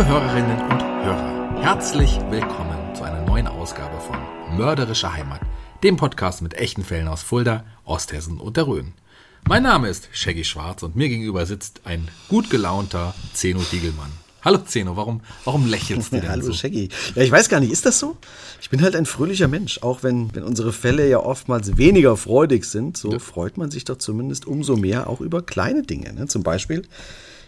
Liebe Hörerinnen und Hörer, herzlich willkommen zu einer neuen Ausgabe von Mörderische Heimat, dem Podcast mit echten Fällen aus Fulda, Osthessen und der Rhön. Mein Name ist Shaggy Schwarz und mir gegenüber sitzt ein gut gelaunter Zeno Diegelmann. Hallo Zeno, warum, warum lächelst du denn Hallo so? Shaggy. Ja, ich weiß gar nicht, ist das so? Ich bin halt ein fröhlicher Mensch. Auch wenn, wenn unsere Fälle ja oftmals weniger freudig sind, so freut man sich doch zumindest umso mehr auch über kleine Dinge. Ne? Zum Beispiel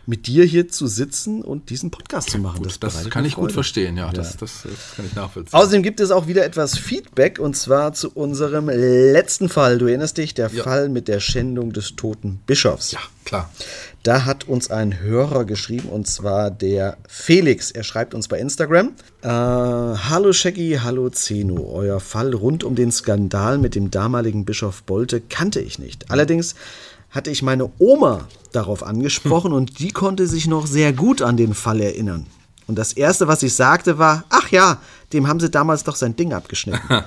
mit dir hier zu sitzen und diesen Podcast zu machen. Gut, das bereitet kann ich gut Freude. verstehen, ja, Ja. Das, das, das kann ich nachvollziehen. Außerdem gibt es auch wieder etwas Feedback und zwar zu unserem letzten Fall. Du erinnerst dich, der Ja. Fall mit der Schändung des toten Bischofs. ja, klar. Da hat uns ein Hörer geschrieben und zwar der Felix. Er schreibt uns bei Instagram. Äh, hallo Shaggy, hallo Zeno. Euer Fall rund um den Skandal mit dem damaligen Bischof Bolte kannte ich nicht. Allerdings hatte ich meine Oma darauf angesprochen und die konnte sich noch sehr gut an den Fall erinnern. Und das Erste, was ich sagte, war, ach ja, dem haben sie damals doch sein Ding abgeschnitten.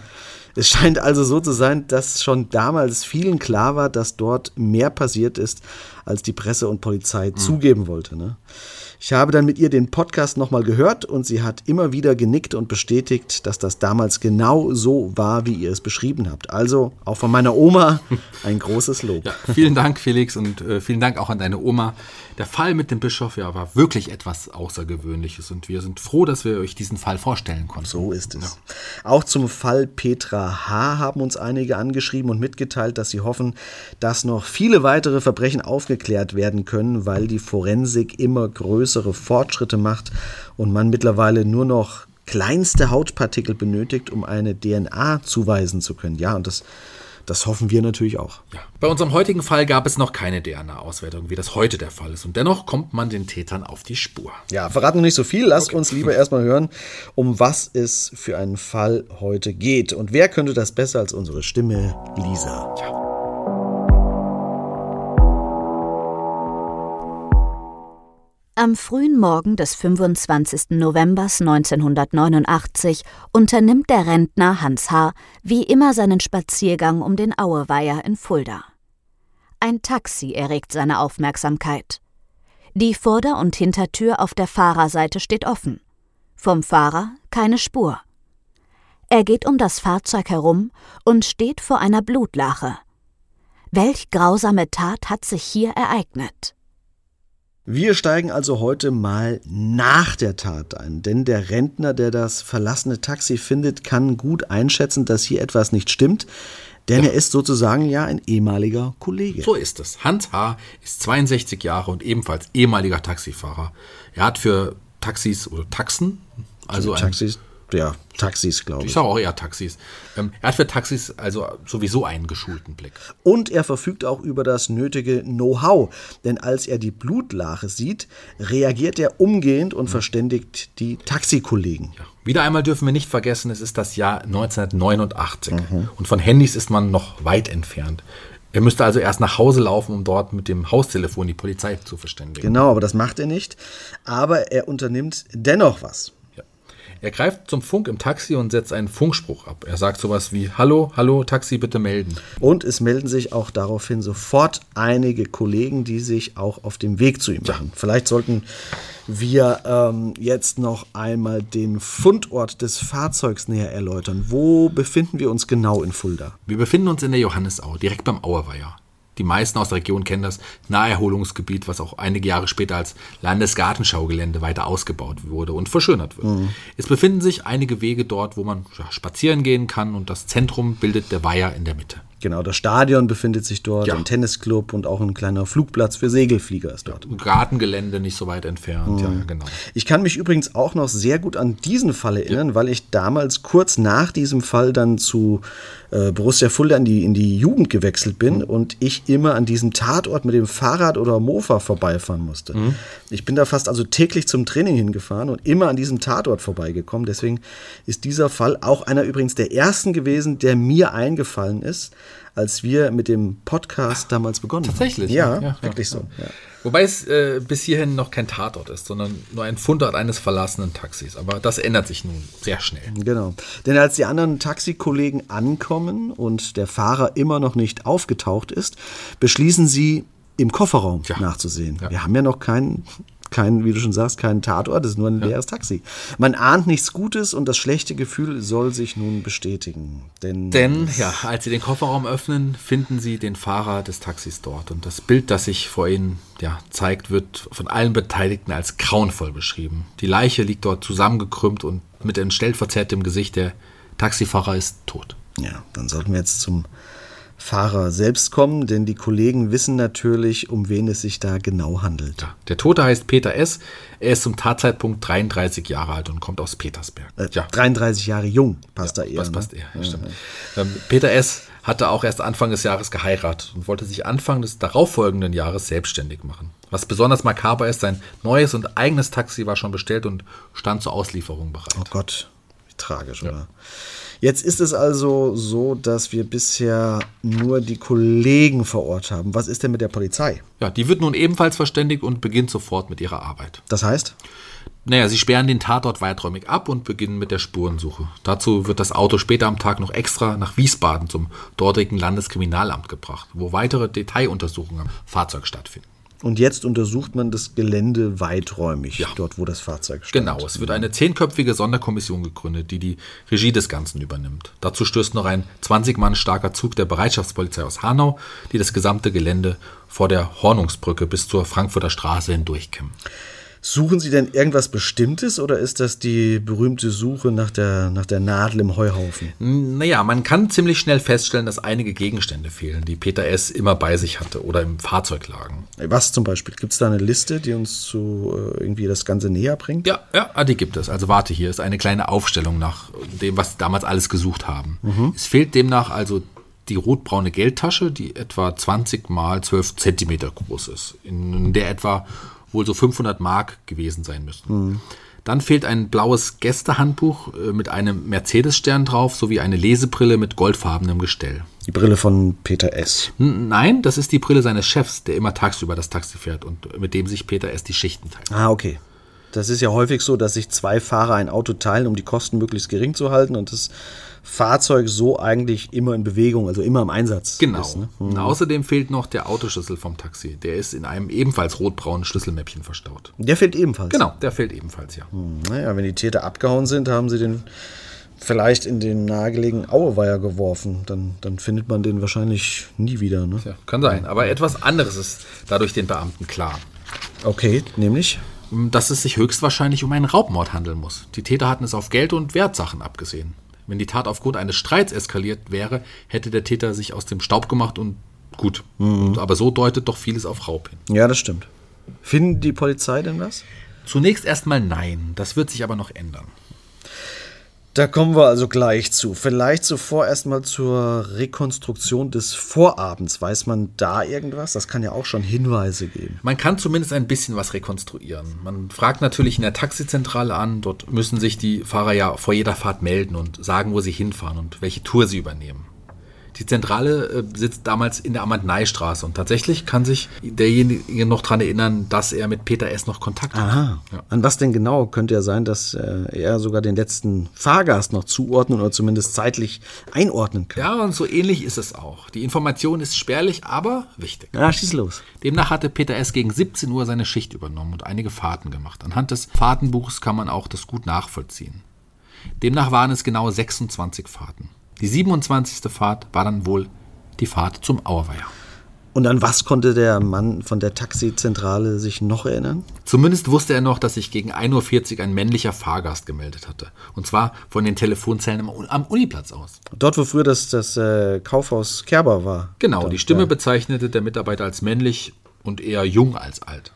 Es scheint also so zu sein, dass schon damals vielen klar war, dass dort mehr passiert ist, als die Presse und Polizei zugeben wollte. Ne? Ich habe dann mit ihr den Podcast nochmal gehört und sie hat immer wieder genickt und bestätigt, dass das damals genau so war, wie ihr es beschrieben habt. Also auch von meiner Oma ein großes Lob. Ja, vielen Dank, Felix, und äh, vielen Dank auch an deine Oma. Der Fall mit dem Bischof ja, war wirklich etwas Außergewöhnliches und wir sind froh, dass wir euch diesen Fall vorstellen konnten. So ist es. Auch zum Fall Petra H. haben uns einige angeschrieben und mitgeteilt, dass sie hoffen, dass noch viele weitere Verbrechen aufgeklärt werden können, weil die Forensik immer größere Fortschritte macht und man mittlerweile nur noch kleinste Hautpartikel benötigt, um eine DNA zuweisen zu können. Ja, und das, das hoffen wir natürlich auch. Ja. Bei unserem heutigen Fall gab es noch keine DNA-Auswertung, wie das heute der Fall ist. Und dennoch kommt man den Tätern auf die Spur. Ja, verraten wir nicht so viel. Lasst uns lieber erstmal hören, um was es für einen Fall heute geht. Und wer könnte das besser als unsere Stimme, Lisa? Am frühen Morgen des 25. Novembers 1989 unternimmt der Rentner Hans H. wie immer seinen Spaziergang um den Aueweiher in Fulda. Ein Taxi erregt seine Aufmerksamkeit. Die Vorder- und Hintertür auf der Fahrerseite steht offen. Vom Fahrer keine Spur. Er geht um das Fahrzeug herum und steht vor einer Blutlache. Welch grausame Tat hat sich hier ereignet? Wir steigen also heute mal nach der Tat ein, denn der Rentner, der das verlassene Taxi findet, kann gut einschätzen, dass hier etwas nicht stimmt, denn er ist sozusagen ja ein ehemaliger Kollege. So ist es. Hans H. ist 62 Jahre und ebenfalls ehemaliger Taxifahrer. Er hat für Taxis oder Taxen, also ein, Taxis ja, Taxis, glaube ich. Ich sage auch eher Taxis. Ähm, er hat für Taxis also sowieso einen geschulten Blick. Und er verfügt auch über das nötige Know-how, denn als er die Blutlache sieht, reagiert er umgehend und verständigt die Taxikollegen. Ja. Wieder einmal dürfen wir nicht vergessen, es ist das Jahr 1989 und von Handys ist man noch weit entfernt. Er müsste also erst nach Hause laufen, um dort mit dem Haustelefon die Polizei zu verständigen. Genau, aber das macht er nicht. Aber er unternimmt dennoch was. Ja. Er greift zum Funk im Taxi und setzt einen Funkspruch ab. Er sagt sowas wie Hallo, hallo, Taxi, bitte melden. Und es melden sich auch daraufhin sofort einige Kollegen, die sich auch auf dem Weg zu ihm machen. Vielleicht sollten wir ähm, jetzt noch einmal den Fundort des Fahrzeugs näher erläutern. Wo befinden wir uns genau in Fulda? Wir befinden uns in der Johannisau, direkt beim Auerweiher. Die meisten aus der Region kennen das Naherholungsgebiet, was auch einige Jahre später als Landesgartenschaugelände weiter ausgebaut wurde und verschönert wird. Mhm. Es befinden sich einige Wege dort, wo man spazieren gehen kann und das Zentrum bildet der Weiher in der Mitte. Genau, das Stadion befindet sich dort, Ja. ein Tennisclub und auch ein kleiner Flugplatz für Segelflieger ist dort. Gartengelände nicht so weit entfernt. Ja, ja, genau. Ich kann mich übrigens auch noch sehr gut an diesen Fall erinnern, weil ich damals kurz nach diesem Fall dann zu äh, Borussia Fulda in die, in die Jugend gewechselt bin und ich immer an diesem Tatort mit dem Fahrrad oder Mofa vorbeifahren musste. Ich bin da fast also täglich zum Training hingefahren und immer an diesem Tatort vorbeigekommen. Deswegen ist dieser Fall auch einer übrigens der ersten gewesen, der mir eingefallen ist, als wir mit dem Podcast damals begonnen Tatsächlich, haben. Ja, ja, ja, wirklich so. Ja. Wobei es äh, bis hierhin noch kein Tatort ist, sondern nur ein Fundort eines verlassenen Taxis. Aber das ändert sich nun sehr schnell. Genau. Denn als die anderen Taxikollegen ankommen und der Fahrer immer noch nicht aufgetaucht ist, beschließen sie, im Kofferraum Ja. nachzusehen. Ja. Wir haben ja noch keinen, keinen, wie du schon sagst, keinen Tatort, es ist nur ein leeres Taxi. Man ahnt nichts Gutes und das schlechte Gefühl soll sich nun bestätigen. Denn, Denn, ja, als sie den Kofferraum öffnen, finden sie den Fahrer des Taxis dort. Und das Bild, das sich vor ihnen ja, zeigt, wird von allen Beteiligten als grauenvoll beschrieben. Die Leiche liegt dort zusammengekrümmt und mit entstellt verzerrtem Gesicht. Der Taxifahrer ist tot. ja, dann sollten wir jetzt zum Fahrer selbst kommen, denn die Kollegen wissen natürlich, um wen es sich da genau handelt. Ja, Der Tote heißt Peter S. Er ist zum Tatzeitpunkt 33 Jahre alt und kommt aus Petersberg. Äh, 33 Jahre jung, passt da eher. Was ne? passt eher, ja, stimmt. Ähm, Peter S. hatte auch erst Anfang des Jahres geheiratet und wollte sich Anfang des darauffolgenden Jahres selbstständig machen. Was besonders makaber ist, sein neues und eigenes Taxi war schon bestellt und stand zur Auslieferung bereit. Oh Gott, tragisch, oder? Jetzt ist es also so, dass wir bisher nur die Kollegen vor Ort haben. Was ist denn mit der Polizei? Ja, die wird nun ebenfalls verständigt und beginnt sofort mit ihrer Arbeit. Das heißt? Naja, sie sperren den Tatort weiträumig ab und beginnen mit der Spurensuche. Dazu wird das Auto später am Tag noch extra nach Wiesbaden zum dortigen Landeskriminalamt gebracht, wo weitere Detailuntersuchungen am Fahrzeug stattfinden. Und jetzt untersucht man das Gelände weiträumig, Ja. dort wo das Fahrzeug stand. Genau, es wird eine zehnköpfige Sonderkommission gegründet, die die Regie des Ganzen übernimmt. Dazu stößt noch ein 20 Mann starker Zug der Bereitschaftspolizei aus Hanau, die das gesamte Gelände vor der Hornungsbrücke bis zur Frankfurter Straße hindurchkämmen. Suchen Sie denn irgendwas Bestimmtes oder ist das die berühmte Suche nach der, nach der Nadel im Heuhaufen? Naja, man kann ziemlich schnell feststellen, dass einige Gegenstände fehlen, die Peter S. immer bei sich hatte oder im Fahrzeug lagen. Was zum Beispiel? Gibt es da eine Liste, die uns zu äh, irgendwie das Ganze näher bringt? Ja, ja, ah, die gibt es. Also warte, hier ist eine kleine Aufstellung nach dem, was sie damals alles gesucht haben. Es fehlt demnach also die rotbraune Geldtasche, die etwa 20 mal 12 Zentimeter groß ist, in der etwa wohl so 500 Mark gewesen sein müssten. Dann fehlt ein blaues Gästehandbuch äh, mit einem Mercedes-Stern drauf sowie eine Lesebrille mit goldfarbenem Gestell. Die Brille von Peter S. Nein, das ist die Brille seines Chefs, der immer tagsüber das Taxi fährt und mit dem sich Peter S. die Schichten teilt. Ah, okay. Das ist ja häufig so, dass sich zwei Fahrer ein Auto teilen, um die Kosten möglichst gering zu halten und das Fahrzeug so eigentlich immer in Bewegung, also immer im Einsatz Genau. ist. Ne? Und außerdem fehlt noch der Autoschlüssel vom Taxi. Der ist in einem ebenfalls rotbraunen Schlüsselmäppchen verstaut. Der fehlt ebenfalls. Genau, der fehlt ebenfalls, ja. Naja, wenn die Täter abgehauen sind, haben sie den vielleicht in den nahegelegenen Aueweiher geworfen. Dann, dann findet man den wahrscheinlich nie wieder. Ne? ja. Kann sein. Aber etwas anderes ist dadurch den Beamten klar. Okay, nämlich? Dass es sich höchstwahrscheinlich um einen Raubmord handeln muss. Die Täter hatten es auf Geld und Wertsachen abgesehen. Wenn die Tat aufgrund eines Streits eskaliert wäre, hätte der Täter sich aus dem Staub gemacht und gut. Und, aber so deutet doch vieles auf Raub hin. Ja, das stimmt. Findet die Polizei denn was? Zunächst erstmal nein. Das wird sich aber noch ändern. Da kommen wir also gleich zu. Vielleicht zuvor erstmal zur Rekonstruktion des Vorabends. Weiß man da irgendwas? Das kann ja auch schon Hinweise geben. Man kann zumindest ein bisschen was rekonstruieren. Man fragt natürlich in der Taxizentrale an. Dort müssen sich die Fahrer ja vor jeder Fahrt melden und sagen, wo sie hinfahren und welche Tour sie übernehmen. Die Zentrale äh, sitzt damals in der Amandneistraße und tatsächlich kann sich derjenige noch daran erinnern, dass er mit Peter S. noch Kontakt hat. Aha. Ja. An was denn genau? Könnte ja sein, dass äh, er sogar den letzten Fahrgast noch zuordnen oder zumindest zeitlich einordnen kann. Ja, und so ähnlich ist es auch. Die Information ist spärlich, aber wichtig. Ja, schieß los. Demnach hatte Peter S. gegen 17 Uhr seine Schicht übernommen und einige Fahrten gemacht. Anhand des Fahrtenbuchs kann man auch das gut nachvollziehen. Demnach waren es genau 26 Fahrten. Die 27. Fahrt war dann wohl die Fahrt zum Auerweiher. Und an was konnte der Mann von der Taxizentrale sich noch erinnern? Zumindest wusste er noch, dass sich gegen 1.40 Uhr ein männlicher Fahrgast gemeldet hatte. Und zwar von den Telefonzellen am, Uniplatz aus. Dort, wo früher das, das äh, Kaufhaus Kerber war. Genau, Dort, die Stimme ja. bezeichnete der Mitarbeiter als männlich und eher jung als alt.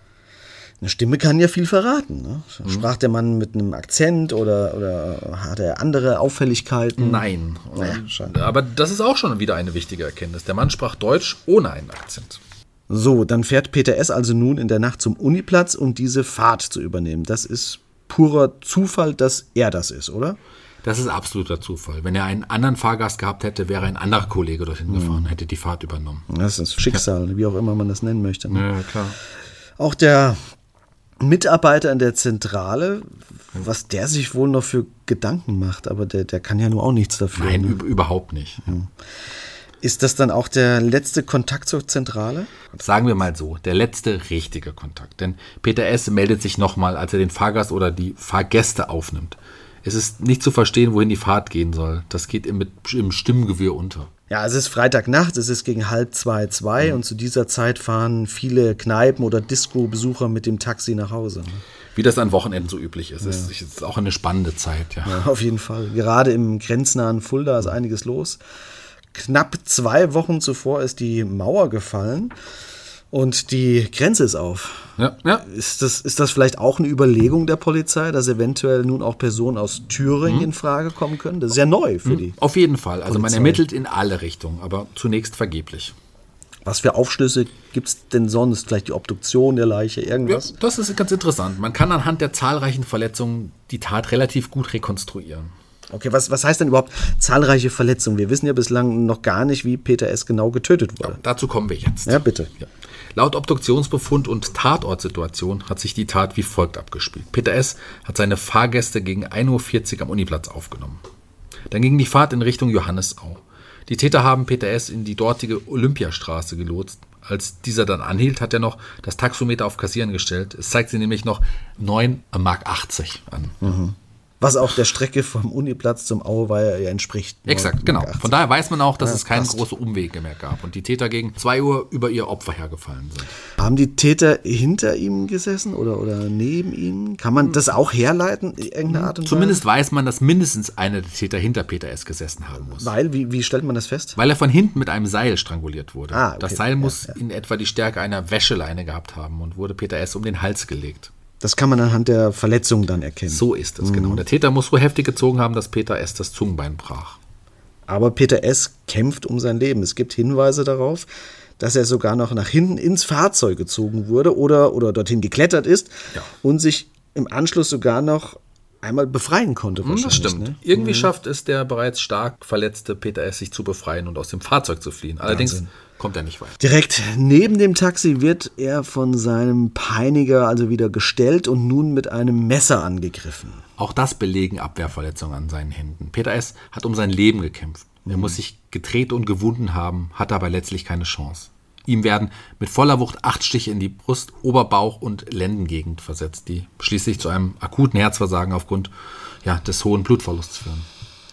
Eine Stimme kann ja viel verraten. Ne? Sprach der Mann mit einem Akzent oder, oder hat er andere Auffälligkeiten? Nein. Naja. Aber das ist auch schon wieder eine wichtige Erkenntnis. Der Mann sprach Deutsch ohne einen Akzent. So, dann fährt Peter S. also nun in der Nacht zum Uniplatz, um diese Fahrt zu übernehmen. Das ist purer Zufall, dass er das ist, oder? Das ist absoluter Zufall. Wenn er einen anderen Fahrgast gehabt hätte, wäre ein anderer Kollege dorthin gefahren, hätte die Fahrt übernommen. Das ist Schicksal, wie auch immer man das nennen möchte. Ne? Ja, klar. Auch der Mitarbeiter in der Zentrale, was der sich wohl noch für Gedanken macht, aber der, der kann ja nur auch nichts dafür. Nein, ne? üb- überhaupt nicht. Ist das dann auch der letzte Kontakt zur Zentrale? Sagen wir mal so, der letzte richtige Kontakt. Denn Peter S. meldet sich nochmal, als er den Fahrgast oder die Fahrgäste aufnimmt. Es ist nicht zu verstehen, wohin die Fahrt gehen soll. Das geht im, im Stimmengewirr unter. Ja, es ist Freitagnacht, es ist gegen halb zwei, zwei und zu dieser Zeit fahren viele Kneipen- oder Disco-Besucher mit dem Taxi nach Hause. ne? Wie das an Wochenenden so üblich ist. Es ist auch eine spannende Zeit, ja. Ja, auf jeden Fall. Gerade im grenznahen Fulda ist einiges los. Knapp zwei Wochen zuvor ist die Mauer gefallen und die Grenze ist auf. Ja, ja. Ist das, ist das vielleicht auch eine Überlegung der Polizei, dass eventuell nun auch Personen aus Thüringen in Frage kommen können? Das ist ja neu für die. Auf jeden Fall. Also man Polizei. ermittelt in alle Richtungen, aber zunächst vergeblich. Was für Aufschlüsse gibt es denn sonst? Vielleicht die Obduktion der Leiche, Ja, irgendwas? das ist ganz interessant. Man kann anhand der zahlreichen Verletzungen die Tat relativ gut rekonstruieren. Okay, was, was heißt denn überhaupt zahlreiche Verletzungen? Wir wissen ja bislang noch gar nicht, wie Peter S. genau getötet wurde. Dazu kommen wir jetzt. Ja, bitte. Ja. Laut Obduktionsbefund und Tatortsituation hat sich die Tat wie folgt abgespielt. Peter S. hat seine Fahrgäste gegen 1.40 Uhr am Uniplatz aufgenommen. Dann ging die Fahrt in Richtung Johannesau. Die Täter haben Peter S. in die dortige Olympiastraße gelotst. Als dieser dann anhielt, hat er noch das Taxometer auf Kassieren gestellt. Es zeigt sie nämlich noch 9 Mark 80 an. Was auch der Strecke vom Uniplatz zum Auweiher ja entspricht. Exakt, genau. 80. Von daher weiß man auch, dass Ja, es keine passt. große Umwege mehr gab und die Täter gegen 2 Uhr über ihr Opfer hergefallen sind. Haben die Täter hinter ihm gesessen oder, oder neben ihm? Kann man das auch herleiten in irgendeiner Art und Zumindest weiß man, dass mindestens einer der Täter hinter Peter S. gesessen haben muss. Weise? Weil, wie, wie stellt man das fest? Weil er von hinten mit einem Seil stranguliert wurde. Ah, okay. Das Seil Ja, muss ja. in etwa die Stärke einer Wäscheleine gehabt haben und wurde Peter S. um den Hals gelegt. Das kann man anhand der Verletzung dann erkennen. So ist es, Mhm. genau. Der Täter muss so heftig gezogen haben, dass Peter S. das Zungenbein brach. Aber Peter S. kämpft um sein Leben. Es gibt Hinweise darauf, dass er sogar noch nach hinten ins Fahrzeug gezogen wurde oder, oder dorthin geklettert ist Ja. und sich im Anschluss sogar noch einmal befreien konnte. Hm, Das stimmt. Ne? Irgendwie schafft es der bereits stark verletzte Peter S. sich zu befreien und aus dem Fahrzeug zu fliehen. Allerdings Wahnsinn. Kommt er nicht weit. Direkt neben dem Taxi wird er von seinem Peiniger also wieder gestellt und nun mit einem Messer angegriffen. Auch das belegen Abwehrverletzungen an seinen Händen. Peter S. hat um sein Leben gekämpft. Er muss sich gedreht und gewunden haben, hat aber letztlich keine Chance. Ihm werden mit voller Wucht acht Stiche in die Brust, Oberbauch und Lendengegend versetzt, die schließlich zu einem akuten Herzversagen aufgrund ja, des hohen Blutverlusts führen.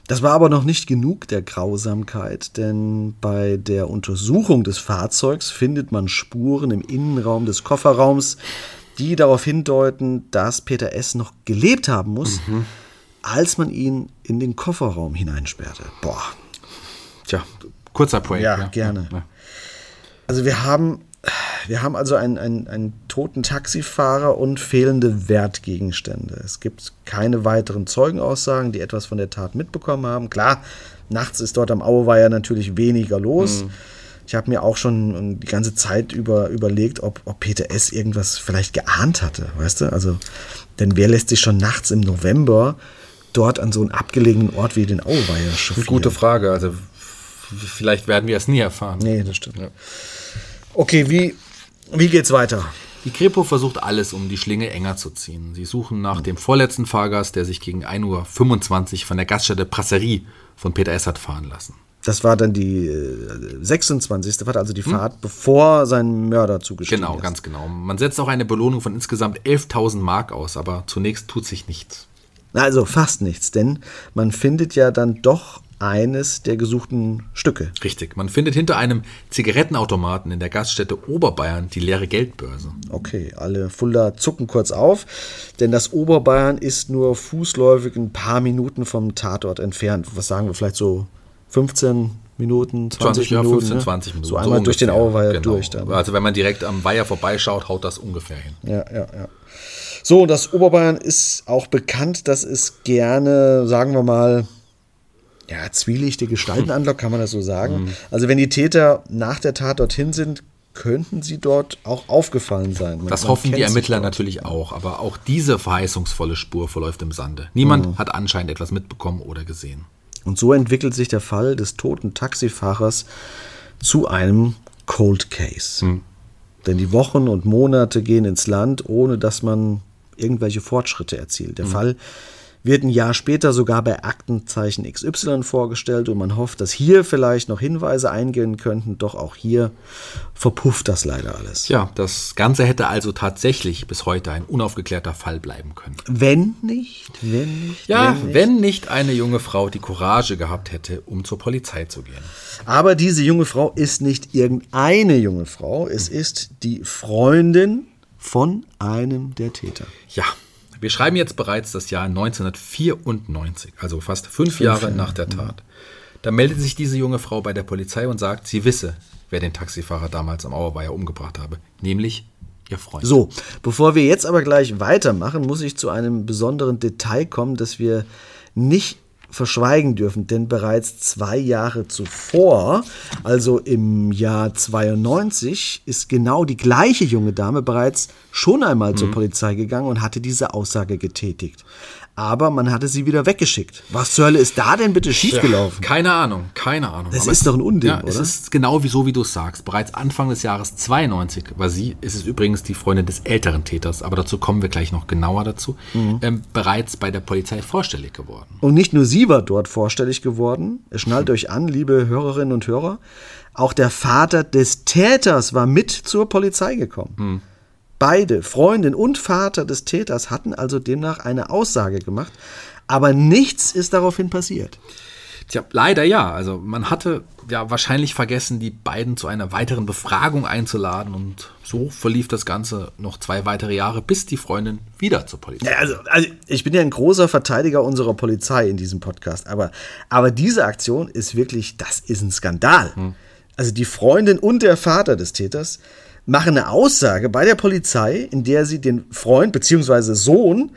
Das war aber noch nicht genug der Grausamkeit, denn bei der Untersuchung des Fahrzeugs findet man Spuren im Innenraum des Kofferraums, die darauf hindeuten, dass Peter S. noch gelebt haben muss, als man ihn in den Kofferraum hineinsperrte. Boah. Tja, kurzer Projekt. Ja, gerne. Ja. Also wir haben Wir haben also einen, einen, einen toten Taxifahrer und fehlende Wertgegenstände. Es gibt keine weiteren Zeugenaussagen, die etwas von der Tat mitbekommen haben. Klar, nachts ist dort am Auweiher natürlich weniger los. Mhm. Ich habe mir auch schon die ganze Zeit über überlegt, ob, ob Peter S. irgendwas vielleicht geahnt hatte, weißt du? Also, denn wer lässt sich schon nachts im November dort an so einen abgelegenen Ort wie den Auweiher chauffieren? Gute Frage. Also, vielleicht werden wir es nie erfahren. Nee, das stimmt. Ja. Okay, wie, wie geht's weiter? Die Kripo versucht alles, um die Schlinge enger zu ziehen. Sie suchen nach dem vorletzten Fahrgast, der sich gegen 1.25 Uhr von der Gaststätte Brasserie von Peter S. hat fahren lassen. Das war dann die 26. Fahrt, also die hm? Fahrt, bevor sein Mörder zugestiegen genau, ist. Genau, ganz genau. Man setzt auch eine Belohnung von insgesamt 11.000 Mark aus, aber zunächst tut sich nichts. Also fast nichts, denn man findet ja dann doch eines der gesuchten Stücke. Richtig. Man findet hinter einem Zigarettenautomaten in der Gaststätte Oberbayern die leere Geldbörse. Okay, alle Fulda zucken kurz auf, denn das Oberbayern ist nur fußläufig ein paar Minuten vom Tatort entfernt. Was sagen wir, vielleicht so 15 Minuten, 20, 20 ja, Minuten? 15, 20 Minuten. So einmal so durch den Auerweiher genau. durch. Dann. Also wenn man direkt am Weiher vorbeischaut, haut das ungefähr hin. Ja, ja, ja. So, das Oberbayern ist auch bekannt, dass es gerne, sagen wir mal, ja, zwielichtige Gestalten anlockt, kann man das so sagen. Mhm. Also wenn die Täter nach der Tat dorthin sind, könnten sie dort auch aufgefallen sein. Man, das man hoffen die Ermittler natürlich auch, aber auch diese verheißungsvolle Spur verläuft im Sande. Niemand mhm. hat anscheinend etwas mitbekommen oder gesehen. Und so entwickelt sich der Fall des toten Taxifahrers zu einem Cold Case. Mhm. Denn die Wochen und Monate gehen ins Land, ohne dass man irgendwelche Fortschritte erzielt. Der mhm. Fall wird ein Jahr später sogar bei Aktenzeichen XY vorgestellt und man hofft, dass hier vielleicht noch Hinweise eingehen könnten, doch auch hier verpufft das leider alles. Ja, das Ganze hätte also tatsächlich bis heute ein unaufgeklärter Fall bleiben können. Wenn nicht, wenn nicht. Ja, wenn nicht, wenn nicht eine junge Frau die Courage gehabt hätte, um zur Polizei zu gehen. Aber diese junge Frau ist nicht irgendeine junge Frau, es ist die Freundin von einem der Täter. Ja, wir schreiben jetzt bereits das Jahr 1994, also fast fünf, Jahre nach der Tat. Da meldet sich diese junge Frau bei der Polizei und sagt, sie wisse, wer den Taxifahrer damals am Auerweiher umgebracht habe, nämlich ihr Freund. So, bevor wir jetzt aber gleich weitermachen, muss ich zu einem besonderen Detail kommen, das wir nicht verschweigen dürfen, denn bereits zwei Jahre zuvor, also im Jahr 92, ist genau die gleiche junge Dame bereits schon einmal mhm. zur Polizei gegangen und hatte diese Aussage getätigt aber man hatte sie wieder weggeschickt. Was zur Hölle ist da denn bitte schiefgelaufen? Ja, keine Ahnung, keine Ahnung. Das aber ist doch ein Unding, ja, oder? Es ist genau wie so, wie du es sagst. Bereits Anfang des Jahres 92 war sie, ist es übrigens die Freundin des älteren Täters, aber dazu kommen wir gleich noch genauer dazu, mhm. ähm, bereits bei der Polizei vorstellig geworden. Und nicht nur sie war dort vorstellig geworden, schnallt euch an, liebe Hörerinnen und Hörer, auch der Vater des Täters war mit zur Polizei gekommen. Mhm. Beide, Freundin und Vater des Täters, hatten also demnach eine Aussage gemacht, aber nichts ist daraufhin passiert. Tja, leider ja. Also man hatte ja wahrscheinlich vergessen, die beiden zu einer weiteren Befragung einzuladen und so verlief das Ganze noch zwei weitere Jahre, bis die Freundin wieder zur Polizei. Ja, also, also ich bin ja ein großer Verteidiger unserer Polizei in diesem Podcast, aber, aber diese Aktion ist wirklich, das ist ein Skandal. Hm. Also die Freundin und der Vater des Täters machen eine Aussage bei der Polizei, in der sie den Freund bzw. Sohn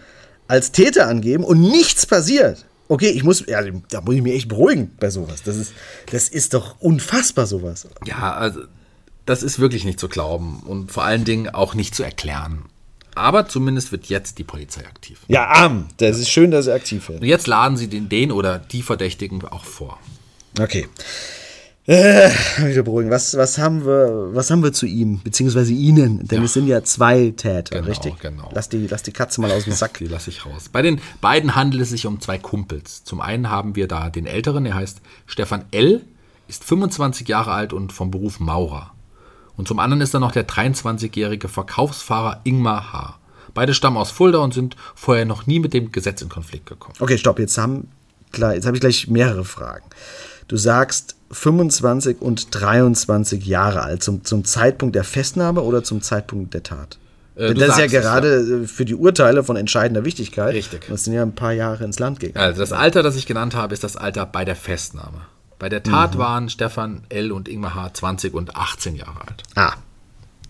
als Täter angeben und nichts passiert. Okay, ich muss, ja, da muss ich mich echt beruhigen bei sowas. Das ist, das ist doch unfassbar, sowas. Ja, also, das ist wirklich nicht zu glauben und vor allen Dingen auch nicht zu erklären. Aber zumindest wird jetzt die Polizei aktiv. Ja, arm. Das ist schön, dass sie aktiv wird. Und jetzt laden sie den, den oder die Verdächtigen auch vor. Okay. Äh, wieder beruhigen. Was, was, haben wir, was haben wir zu ihm, beziehungsweise ihnen? Denn ja. es sind ja zwei Täter, genau, richtig? Genau. Lass die, lass die Katze mal aus dem Sack. die lasse ich raus. Bei den beiden handelt es sich um zwei Kumpels. Zum einen haben wir da den Älteren, der heißt Stefan L., ist 25 Jahre alt und vom Beruf Maurer. Und zum anderen ist da noch der 23-jährige Verkaufsfahrer Ingmar H. Beide stammen aus Fulda und sind vorher noch nie mit dem Gesetz in Konflikt gekommen. Okay, stopp. Jetzt haben klar, jetzt habe ich gleich mehrere Fragen. Du sagst, 25 und 23 Jahre alt, zum, zum Zeitpunkt der Festnahme oder zum Zeitpunkt der Tat? Äh, das ist ja gerade es, ja. für die Urteile von entscheidender Wichtigkeit. Richtig. Das sind ja ein paar Jahre ins Land gegangen. Also das Alter, das ich genannt habe, ist das Alter bei der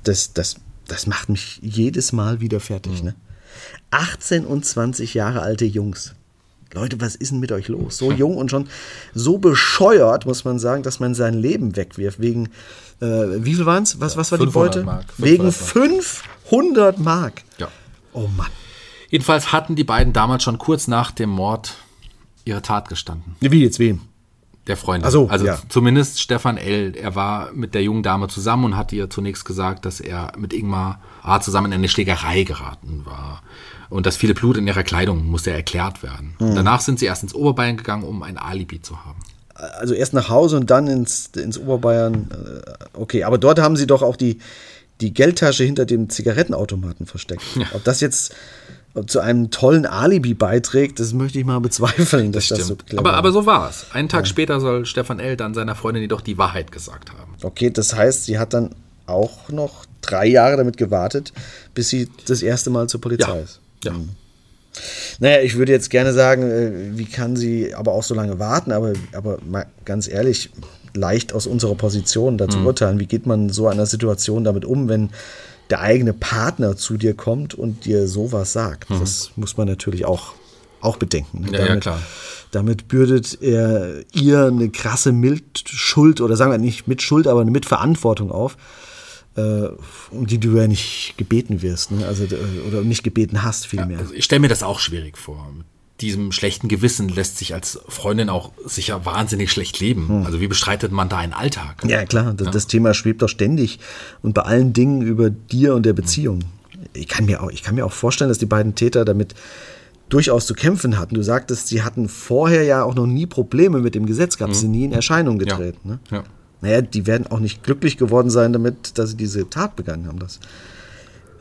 das, das, das macht mich jedes Mal wieder fertig. Ne? 18 und 20 Jahre alte Jungs. Leute, was ist denn mit euch los? So jung und schon so bescheuert, muss man sagen, dass man sein Leben wegwirft. Wegen, äh, wie viel waren es? Was, was war die 500 Beute? Mark. Wegen 500 500 Mark. Ja. Oh Mann. Jedenfalls hatten die beiden damals schon kurz nach dem Mord ihre Tat gestanden. Wie jetzt wem? Der Freundin. Ach so, also ja. zumindest Stefan L. Er war mit der jungen Dame zusammen und hat ihr zunächst gesagt, dass er mit Ingmar A. zusammen in eine Schlägerei geraten war. Und das viele Blut in ihrer Kleidung musste erklärt werden. Hm. Danach sind sie erst ins Oberbayern gegangen, um ein Alibi zu haben. Also erst nach Hause und dann ins, ins Oberbayern. Äh, Okay, aber dort haben sie doch auch die, die Geldtasche hinter dem Zigarettenautomaten versteckt. Ob das jetzt zu einem tollen Alibi beiträgt, das möchte ich mal bezweifeln, dass das, so clever aber, aber so war es. Einen Tag später soll Stefan L. dann seiner Freundin jedoch die Wahrheit gesagt haben. Okay, das heißt, sie hat dann auch noch drei Jahre damit gewartet, bis sie das erste Mal zur Polizei Ja. ist. Ja. Naja, ich würde jetzt gerne sagen, äh, wie kann sie aber auch so lange warten, aber, aber mal ganz ehrlich, leicht aus unserer Position dazu urteilen, wie geht man in so einer Situation damit um, wenn der eigene Partner zu dir kommt und dir sowas sagt. Das muss man natürlich auch, auch bedenken. ne? Ja, ja, damit, klar. damit bürdet er ihr eine krasse Mitschuld oder sagen wir nicht Mitschuld, aber eine Mitverantwortung auf, um die du ja nicht gebeten wirst, ne? also, äh, oder nicht gebeten hast vielmehr. Also ich stelle mir das auch schwierig vor. Mit diesem schlechten Gewissen lässt sich als Freundin auch sicher wahnsinnig schlecht leben. Also wie bestreitet man da einen Alltag? Ja, klar, das, das Thema schwebt doch ständig und bei allen Dingen über dir und der Beziehung. Ich kann, mir auch, ich kann mir auch vorstellen, dass die beiden Täter damit durchaus zu kämpfen hatten. Du sagtest, sie hatten vorher ja auch noch nie Probleme mit dem Gesetz, gab sie nie in Erscheinung getreten. Ne? Ja. Naja, die werden auch nicht glücklich geworden sein damit, dass sie diese Tat begangen haben. Das,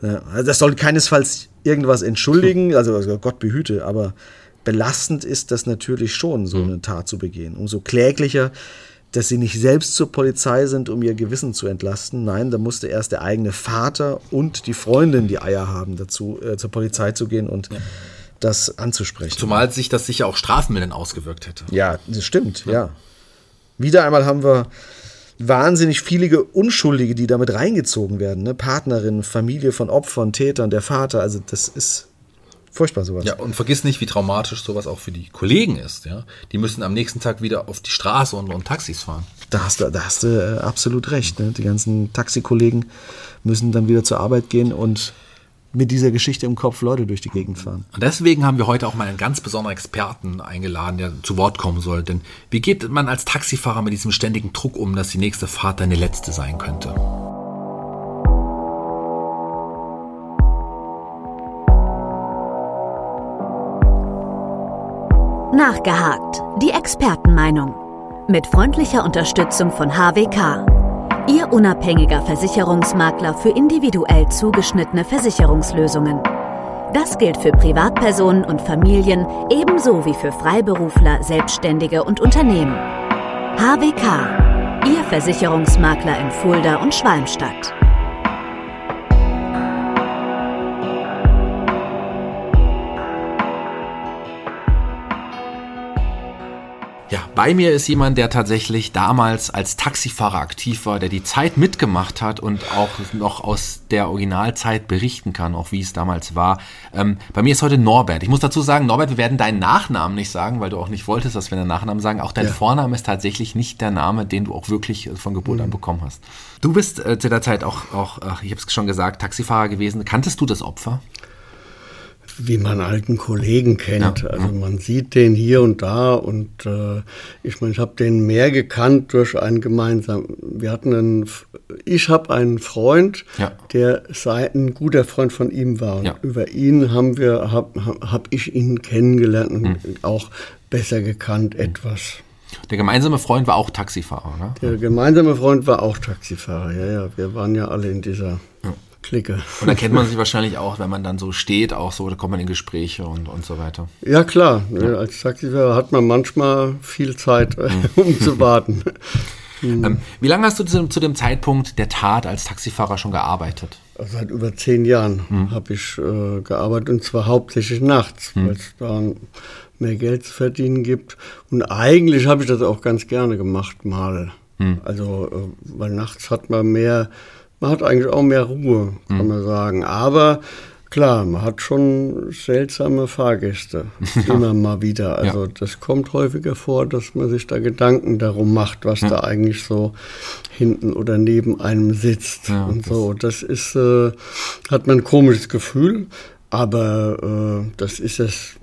ja, also das soll keinesfalls irgendwas entschuldigen, also, also Gott behüte, aber belastend ist das natürlich schon, so eine Tat zu begehen. Umso kläglicher, dass sie nicht selbst zur Polizei sind, um ihr Gewissen zu entlasten. Nein, da musste erst der eigene Vater und die Freundin die Eier haben, dazu äh, zur Polizei zu gehen und das anzusprechen. Zumal sich das sicher auch strafmildernd ausgewirkt hätte. Ja, das stimmt, ja. Wieder einmal haben wir wahnsinnig viele Unschuldige, die damit reingezogen werden. Ne? Partnerinnen, Familie von Opfern, Tätern, der Vater. Also das ist furchtbar sowas. Ja, und vergiss nicht, wie traumatisch sowas auch für die Kollegen ist. Ja? Die müssen am nächsten Tag wieder auf die Straße und, und Taxis fahren. Da hast du, da hast du äh, absolut recht. Ne? Die ganzen Taxikollegen müssen dann wieder zur Arbeit gehen und mit dieser Geschichte im Kopf Leute durch die Gegend fahren. Und deswegen haben wir heute auch mal einen ganz besonderen Experten eingeladen, der zu Wort kommen soll. Denn wie geht man als Taxifahrer mit diesem ständigen Druck um, dass die nächste Fahrt deine letzte sein könnte? Nachgehakt. Die Expertenmeinung. Mit freundlicher Unterstützung von HWK. Ihr unabhängiger Versicherungsmakler für individuell zugeschnittene Versicherungslösungen. Das gilt für Privatpersonen und Familien ebenso wie für Freiberufler, Selbstständige und Unternehmen. HWK. Ihr Versicherungsmakler in Fulda und Schwalmstadt. Bei mir ist jemand, der tatsächlich damals als Taxifahrer aktiv war, der die Zeit mitgemacht hat und auch noch aus der Originalzeit berichten kann, auch wie es damals war. Ähm, bei mir ist heute Norbert. Ich muss dazu sagen, Norbert, wir werden deinen Nachnamen nicht sagen, weil du auch nicht wolltest, dass wir deinen Nachnamen sagen. Auch dein Ja. Vorname ist tatsächlich nicht der Name, den du auch wirklich äh, von Geburt an bekommen hast. Du bist äh, zu der Zeit auch, auch ach, ich habe es schon gesagt, Taxifahrer gewesen. Kanntest du das Opfer? Wie man alten Kollegen kennt. Ja. Also man sieht den hier und da und äh, ich meine, ich habe den mehr gekannt durch einen gemeinsamen. Wir hatten einen, ich habe einen Freund, Ja. der sei ein guter Freund von ihm war. Und Ja. über ihn haben wir, habe hab, hab ich ihn kennengelernt und auch besser gekannt etwas. Der gemeinsame Freund war auch Taxifahrer, ne? Der gemeinsame Freund war auch Taxifahrer. Ja, ja, wir waren ja alle in dieser Clique. Und da kennt man sich wahrscheinlich auch, wenn man dann so steht, auch so, da kommt man in Gespräche und, und so weiter. Ja klar, ne, als Taxifahrer hat man manchmal viel Zeit, äh, um zu warten. Ähm, wie lange hast du zu, dem- zu dem Zeitpunkt der Tat als Taxifahrer schon gearbeitet? Also Seit über zehn Jahren habe ich äh, gearbeitet und zwar hauptsächlich nachts, weil es da mehr Geld zu verdienen gibt. Und eigentlich habe ich das auch ganz gerne gemacht mal. Also, äh, weil nachts hat man mehr man hat eigentlich auch mehr Ruhe, kann man sagen. Aber klar, man hat schon seltsame Fahrgäste immer mal wieder. Also Ja. das kommt häufiger vor, dass man sich da Gedanken darum macht, was da eigentlich so hinten oder neben einem sitzt Ja, und so. Das ist, äh, hat man ein komisches Gefühl, aber äh, das ist es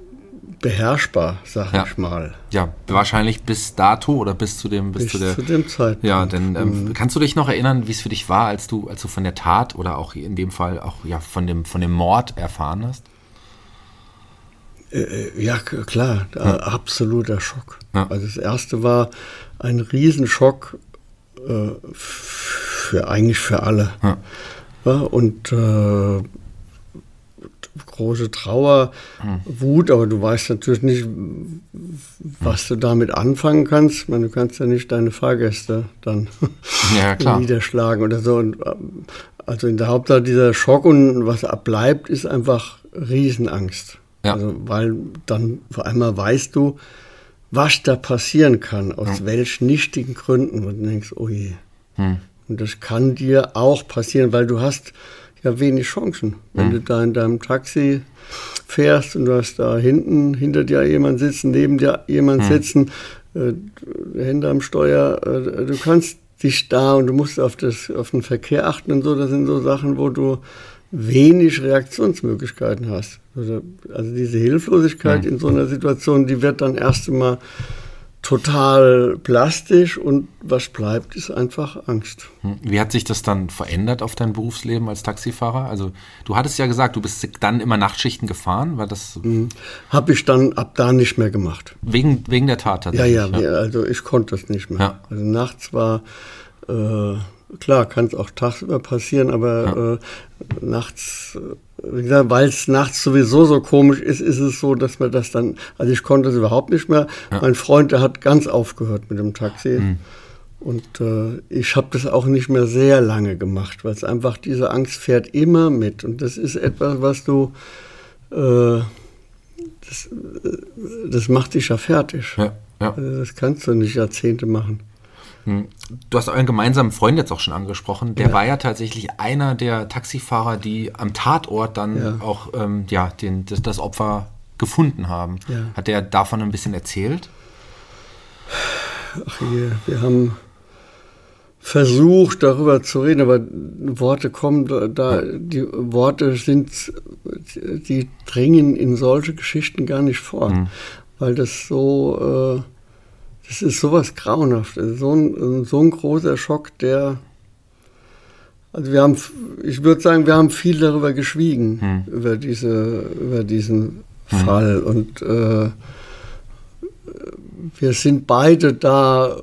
beherrschbar, sag Ja. ich mal. Ja, wahrscheinlich bis dato oder bis zu dem, bis, Bis zu der. zu dem Zeitpunkt. ja, denn ähm, kannst du dich noch erinnern, wie es für dich war, als du, als du von der Tat oder auch in dem Fall auch ja von dem von dem Mord erfahren hast? Äh, Ja, k- klar, äh, absoluter Schock. Ja. Also das erste war ein Riesenschock äh, für eigentlich für alle. Ja. Ja, und äh, große Trauer, Hm. Wut, aber du weißt natürlich nicht, was du damit anfangen kannst. Ich meine, du kannst ja nicht deine Fahrgäste dann Ja, niederschlagen oder so. Und, ähm, also in der Hauptsache dieser Schock und was abbleibt, ist einfach Riesenangst. Ja. Also, weil dann vor einmal weißt du, was da passieren kann, aus welchen nichtigen Gründen. Und du denkst, oh je. Hm. Und das kann dir auch passieren, weil du hast ja wenig Chancen. Wenn du da in deinem Taxi fährst und du hast da hinten hinter dir jemand sitzen, neben dir jemand sitzen, äh, Hände am Steuer, äh, du kannst dich da und du musst auf, das, auf den Verkehr achten und so, das sind so Sachen, wo du wenig Reaktionsmöglichkeiten hast. Also, also diese Hilflosigkeit in so einer Situation, die wird dann erst einmal total plastisch und was bleibt, ist einfach Angst. Hm. Wie hat sich das dann verändert auf dein Berufsleben als Taxifahrer? Also du hattest ja gesagt, du bist dann immer Nachtschichten gefahren, war das Habe ich dann ab da nicht mehr gemacht. wegen, wegen der Tat Ja, tatsächlich? ja, wir- also ich konnte das nicht mehr. Ja. Also nachts war, äh, klar, kann es auch tagsüber passieren, aber äh, nachts, wie gesagt, weil es nachts sowieso so komisch ist, ist es so, dass man das dann, also ich konnte es überhaupt nicht mehr. Mein Freund, der hat ganz aufgehört mit dem Taxi. Mhm. Und äh, ich habe das auch nicht mehr sehr lange gemacht, weil es einfach diese Angst fährt immer mit. Und das ist etwas, was du, äh, das, äh, das macht dich ja fertig. Ja, ja. Also das kannst du nicht Jahrzehnte machen. Du hast euren gemeinsamen Freund jetzt auch schon angesprochen. Der war ja tatsächlich einer der Taxifahrer, die am Tatort dann Ja. auch ähm, ja, den, das, das Opfer gefunden haben. Ja. Hat der davon ein bisschen erzählt? Ach je, wir haben versucht, darüber zu reden, aber Worte kommen da, da die Worte sind, die dringen in solche Geschichten gar nicht vor, weil das so, äh, das ist sowas grauenhaftes, so ein, so ein großer Schock, der, also wir haben, ich würde sagen, wir haben viel darüber geschwiegen, über diese, über diesen Fall. Und äh, wir sind beide da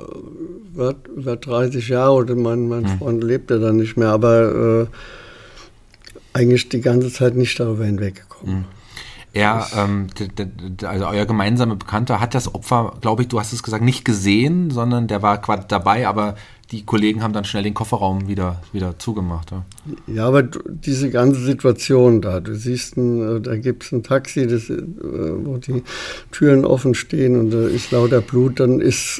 über, über 30 Jahre oder mein, mein Freund lebt ja dann nicht mehr, aber äh, eigentlich die ganze Zeit nicht darüber hinweggekommen. Er, ähm, also euer gemeinsamer Bekannter hat das Opfer, glaube ich, du hast es gesagt, nicht gesehen, sondern der war quasi dabei, aber die Kollegen haben dann schnell den Kofferraum wieder, wieder zugemacht. Ja. Ja, aber du, diese ganze Situation da, du siehst, ein, äh, da gibt es ein Taxi, das, äh, wo die Türen offen stehen und da ist lauter Blut, dann ist,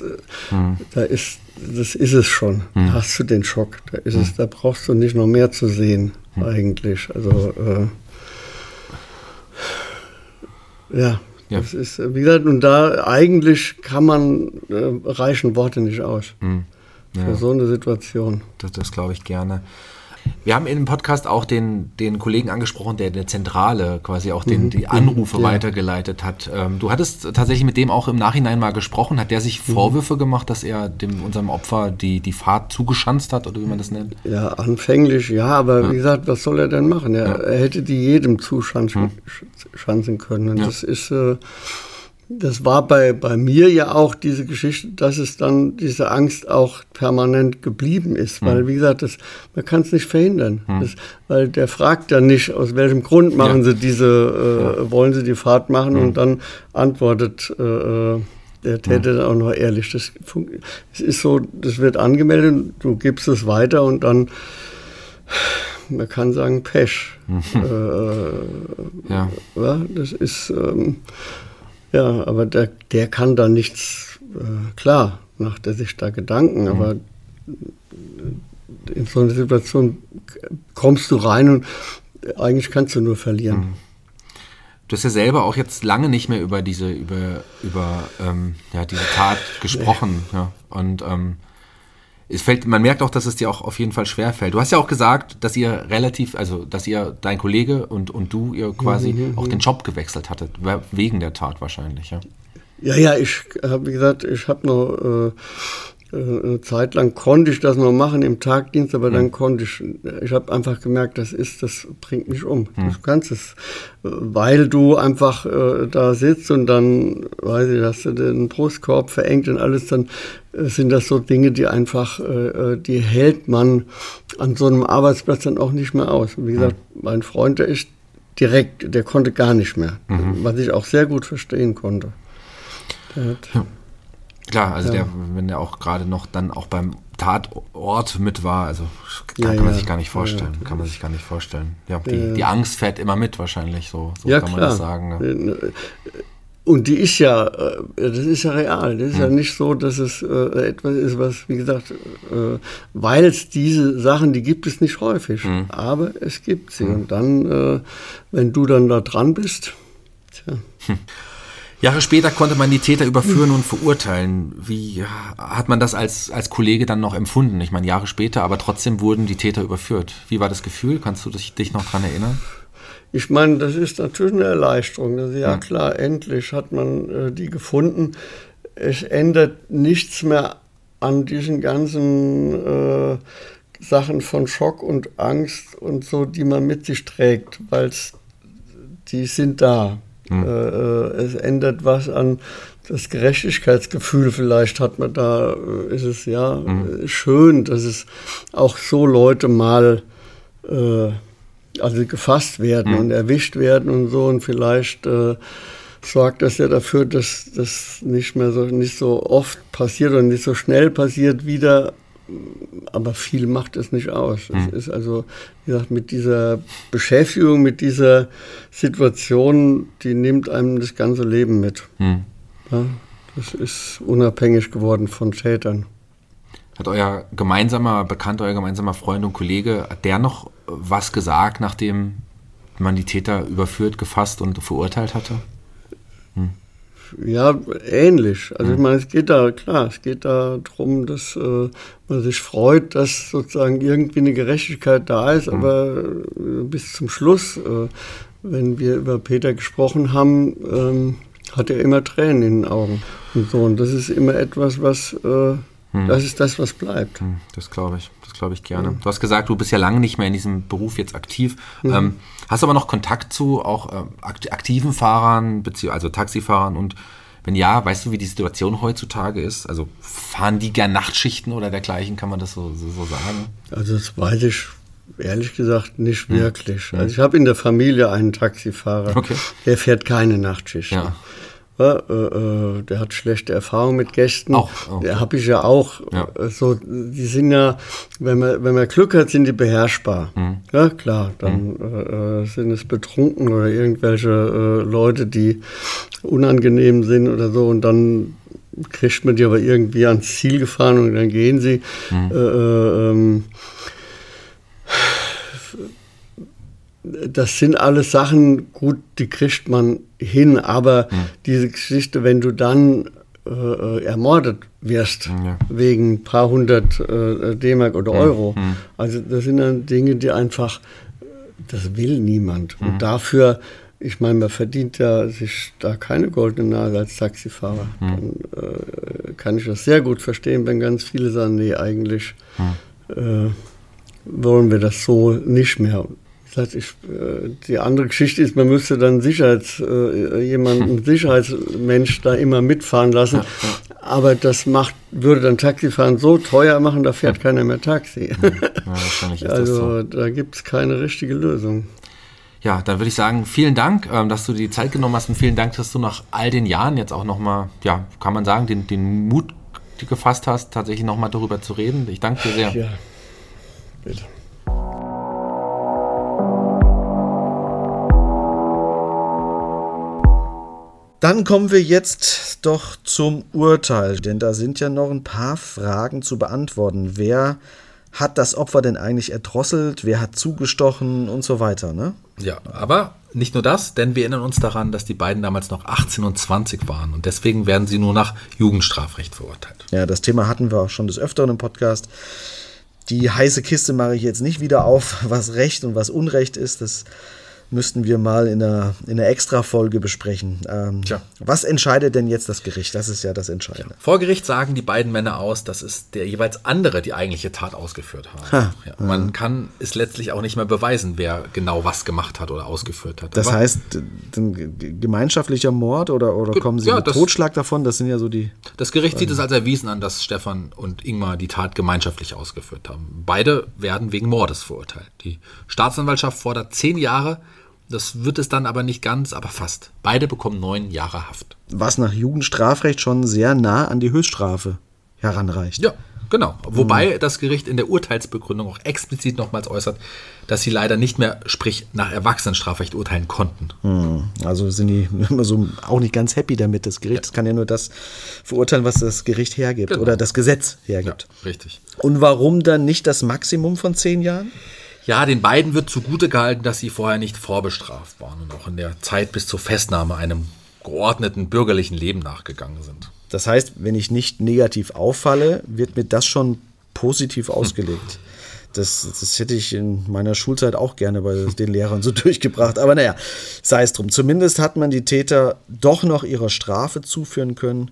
äh, da ist, das ist es schon. Da hast du den Schock, da ist es, da brauchst du nicht noch mehr zu sehen, eigentlich. Also, äh, ja, Ja. das ist, äh, wie gesagt, und da eigentlich kann man, äh, reichen Worte nicht aus. Für so eine Situation. Das, das glaube ich gerne. Wir haben in dem Podcast auch den, den Kollegen angesprochen, der der Zentrale quasi auch den, die Anrufe ja. weitergeleitet hat. Ähm, du hattest tatsächlich mit dem auch im Nachhinein mal gesprochen. Hat der sich Vorwürfe gemacht, dass er dem unserem Opfer die, die Fahrt zugeschanzt hat oder wie man das nennt? Ja, anfänglich ja, aber wie gesagt, was soll er denn machen? Er, er hätte die jedem zuschanzen schanzen können. Und Ja. das ist, äh, das war bei, bei mir ja auch diese Geschichte, dass es dann diese Angst auch permanent geblieben ist. Weil, wie gesagt, das, man kann es nicht verhindern. Das, weil der fragt ja nicht, aus welchem Grund machen Ja. sie diese, äh, wollen sie die Fahrt machen und dann antwortet äh, äh, der Täter dann auch noch ehrlich. Das, es ist so, das wird angemeldet, du gibst es weiter und dann, man kann sagen, Pech. äh, Ja. ja, das ist, ähm, ja, aber der, der kann da nichts, äh, klar, macht er sich da Gedanken, aber in so eine Situation kommst du rein und eigentlich kannst du nur verlieren. Mhm. Du hast ja selber auch jetzt lange nicht mehr über diese, über, über ähm, ja, diese Tat gesprochen. Ja. Und ähm, es fällt, man merkt auch, dass es dir auch auf jeden Fall schwer fällt. Du hast ja auch gesagt, dass ihr relativ, also dass ihr, dein Kollege und, und du, ihr quasi mhm, auch den Job gewechselt hattet, wegen der Tat wahrscheinlich, ja. Ja, ja, ich habe, wie gesagt, ich habe noch äh, äh, eine Zeit lang konnte ich das noch machen im Tagdienst, aber mhm. dann konnte ich, ich habe einfach gemerkt, das ist, das bringt mich um. Mhm. Du kannst es, weil du einfach äh, da sitzt und dann, weiß ich, hast du den Brustkorb verengt und alles, dann äh, sind das so Dinge, die einfach, äh, äh, die hält man an so einem Arbeitsplatz dann auch nicht mehr aus. wie gesagt, mhm. mein Freund, der ist direkt, der konnte gar nicht mehr, mhm. was ich auch sehr gut verstehen konnte. Ja. Klar, also ja. der, wenn der auch gerade noch dann auch beim Tatort mit war, also kann, ja, kann man sich gar nicht vorstellen. Kann man sich gar nicht vorstellen. Ja, die, die Angst fährt immer mit wahrscheinlich, so, so kann man das sagen. Äh, und die ist ja, äh, das ist ja real. Das ist hm. ja nicht so, dass es äh, etwas ist, was, wie gesagt, äh, weil es diese Sachen, die gibt es nicht häufig, hm. aber es gibt sie. Hm. Und dann, äh, wenn du dann da dran bist, tja. Jahre später konnte man die Täter überführen und verurteilen. Wie hat man das als, als Kollege dann noch empfunden? Ich meine, Jahre später, aber trotzdem wurden die Täter überführt. Wie war das Gefühl? Kannst du dich, noch daran erinnern? Ich meine, das ist natürlich eine Erleichterung. Also ja, klar, endlich hat man äh, die gefunden. Es ändert nichts mehr an diesen ganzen äh, Sachen von Schock und Angst und so, die man mit sich trägt, weil die sind da. Mhm. es ändert was an das Gerechtigkeitsgefühl. Vielleicht hat man da, äh, ist es ja mhm. schön, dass es auch so Leute mal äh, also gefasst werden mhm. und erwischt werden und so und vielleicht äh, sorgt das ja dafür, dass das nicht mehr so nicht so oft passiert und nicht so schnell passiert wieder aber viel macht es nicht aus. Es mhm. ist also, wie gesagt, mit dieser Beschäftigung, mit dieser Situation, die nimmt einem das ganze Leben mit. Mhm. Ja, das ist unabhängig geworden von Tätern. Hat euer gemeinsamer Bekannter, euer gemeinsamer Freund und Kollege, hat der noch was gesagt, nachdem man die Täter überführt, gefasst und verurteilt hatte? Ja, ähnlich. Also ich mhm. meine, es geht da, klar, es geht da darum, dass äh, man sich freut, dass sozusagen irgendwie eine Gerechtigkeit da ist, mhm. aber äh, bis zum Schluss, äh, wenn wir über Peter gesprochen haben, ähm, hat er immer Tränen in den Augen und so. Und das ist immer etwas, was, mhm. das ist das, was bleibt. Mhm, das glaube ich, das glaube ich gerne. Du hast gesagt, du bist ja lange nicht mehr in diesem Beruf jetzt aktiv. Ähm, Hast aber noch Kontakt zu auch äh, aktiven Fahrern, also Taxifahrern und wenn ja, weißt du, wie die Situation heutzutage ist? Also fahren die gern Nachtschichten oder dergleichen, kann man das so, so, so sagen? Also das weiß ich ehrlich gesagt nicht hm. wirklich. Hm. Also ich habe in der Familie einen Taxifahrer, okay. der fährt keine Nachtschichten. Ja. Ja, äh, äh, der hat schlechte Erfahrungen mit Gästen. Auch, auch. Der habe ich ja auch. Ja. Äh, so, die sind ja, wenn man, wenn man Glück hat, sind die beherrschbar. Mhm. Ja, klar. Dann mhm. äh, sind es betrunken oder irgendwelche äh, Leute, die unangenehm sind oder so. Und dann kriegt man die aber irgendwie ans Ziel gefahren und dann gehen sie. Mhm. Äh, ähm, das sind alles Sachen, gut, die kriegt man hin, aber mhm. diese Geschichte, wenn du dann äh, ermordet wirst, ja. wegen ein paar hundert äh, D-Mark oder Euro, mhm. also das sind dann Dinge, die einfach, das will niemand. Mhm. Und dafür, ich meine, man verdient ja sich da keine goldene Nase als Taxifahrer. Dann äh, kann ich das sehr gut verstehen, wenn ganz viele sagen, nee, eigentlich äh, wollen wir das so nicht mehr. Das ich, äh, die andere Geschichte ist, man müsste dann Sicherheits, äh, jemanden, Sicherheitsmensch da immer mitfahren lassen. Aber das macht, würde dann Taxifahren so teuer machen, da fährt keiner mehr Taxi. Ja, also so. da gibt es keine richtige Lösung. Ja, dann würde ich sagen, vielen Dank, ähm, dass du die Zeit genommen hast und vielen Dank, dass du nach all den Jahren jetzt auch nochmal, ja, kann man sagen, den, den Mut gefasst hast, tatsächlich nochmal darüber zu reden. Ich danke dir sehr. Ja, bitte. Dann kommen wir jetzt doch zum Urteil, denn da sind ja noch ein paar Fragen zu beantworten. Wer hat das Opfer denn eigentlich erdrosselt, wer hat zugestochen und so weiter, ne? Ja, aber nicht nur das, denn wir erinnern uns daran, dass die beiden damals noch 18 und 20 waren und deswegen werden sie nur nach Jugendstrafrecht verurteilt. Ja, das Thema hatten wir auch schon des Öfteren im Podcast. Die heiße Kiste mache ich jetzt nicht wieder auf, was Recht und was Unrecht ist. Das müssten wir mal in einer, in einer Extra-Folge besprechen. Ähm, was entscheidet denn jetzt das Gericht? Das ist ja das Entscheidende. Vor Gericht sagen die beiden Männer aus, dass es der jeweils andere die eigentliche Tat ausgeführt haben. Ha. Ja, man kann es letztlich auch nicht mehr beweisen, wer genau was gemacht hat oder ausgeführt hat. Das Aber heißt, ein gemeinschaftlicher Mord oder, oder kommen sie ja, mit das- Totschlag davon? Das sind ja so die. das Gericht sieht es als erwiesen an, dass Stefan und Ingmar die Tat gemeinschaftlich ausgeführt haben. Beide werden wegen Mordes verurteilt. Die Staatsanwaltschaft fordert zehn Jahre. Das wird es dann aber nicht ganz, aber fast. Beide bekommen neun Jahre Haft. Was nach Jugendstrafrecht schon sehr nah an die Höchststrafe heranreicht. Ja, genau. Wobei das Gericht in der Urteilsbegründung auch explizit nochmals äußert, dass sie leider nicht mehr, sprich nach Erwachsenenstrafrecht urteilen konnten. Also sind die immer so auch nicht ganz happy damit. Das Gericht kann ja nur das verurteilen, was das Gericht hergibt Genau. oder das Gesetz hergibt. Richtig. Und warum dann nicht das Maximum von zehn Jahren? Ja, den beiden wird zugute gehalten, dass sie vorher nicht vorbestraft waren und auch in der Zeit bis zur Festnahme einem geordneten bürgerlichen Leben nachgegangen sind. Das heißt, wenn ich nicht negativ auffalle, wird mir das schon positiv ausgelegt. Das, das hätte ich in meiner Schulzeit auch gerne bei den Lehrern so durchgebracht. Aber naja, sei es drum. Zumindest hat man die Täter doch noch ihrer Strafe zuführen können.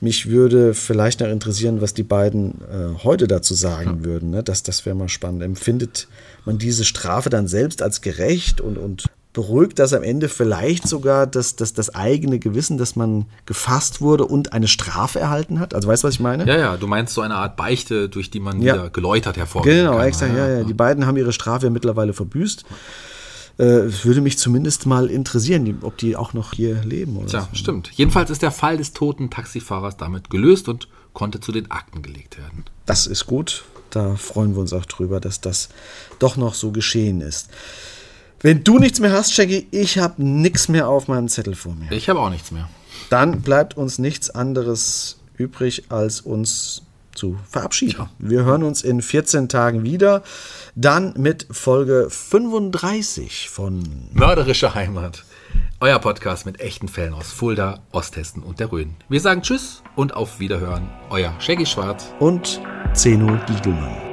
Mich würde vielleicht noch interessieren, was die beiden äh, heute dazu sagen würden. Ne? Das, das wäre mal spannend. Empfindet man diese Strafe dann selbst als gerecht und, und beruhigt das am Ende vielleicht sogar das, das, das eigene Gewissen, dass man gefasst wurde und eine Strafe erhalten hat? Also weißt du, was ich meine? Ja, ja, du meinst so eine Art Beichte, durch die man Ja. wieder geläutert hervorgehen Genau, kann. exakt. Ja, ja. Die beiden haben ihre Strafe ja mittlerweile verbüßt. Äh, es würde mich zumindest mal interessieren, ob die auch noch hier leben. Oder Tja, so. stimmt. Jedenfalls ist der Fall des toten Taxifahrers damit gelöst und konnte zu den Akten gelegt werden. Das ist gut. Da freuen wir uns auch drüber, dass das doch noch so geschehen ist. Wenn du nichts mehr hast, Shaggy, ich habe nichts mehr auf meinem Zettel vor mir. Ich habe auch nichts mehr. Dann bleibt uns nichts anderes übrig, als uns zu verabschieden. Wir hören uns in 14 Tagen wieder. Dann mit Folge 35 von Mörderische Heimat. Euer Podcast mit echten Fällen aus Fulda, Osthessen und der Rhön. Wir sagen Tschüss und auf Wiederhören. Euer Shaggy Schwarz. und Zeno Diegelmann.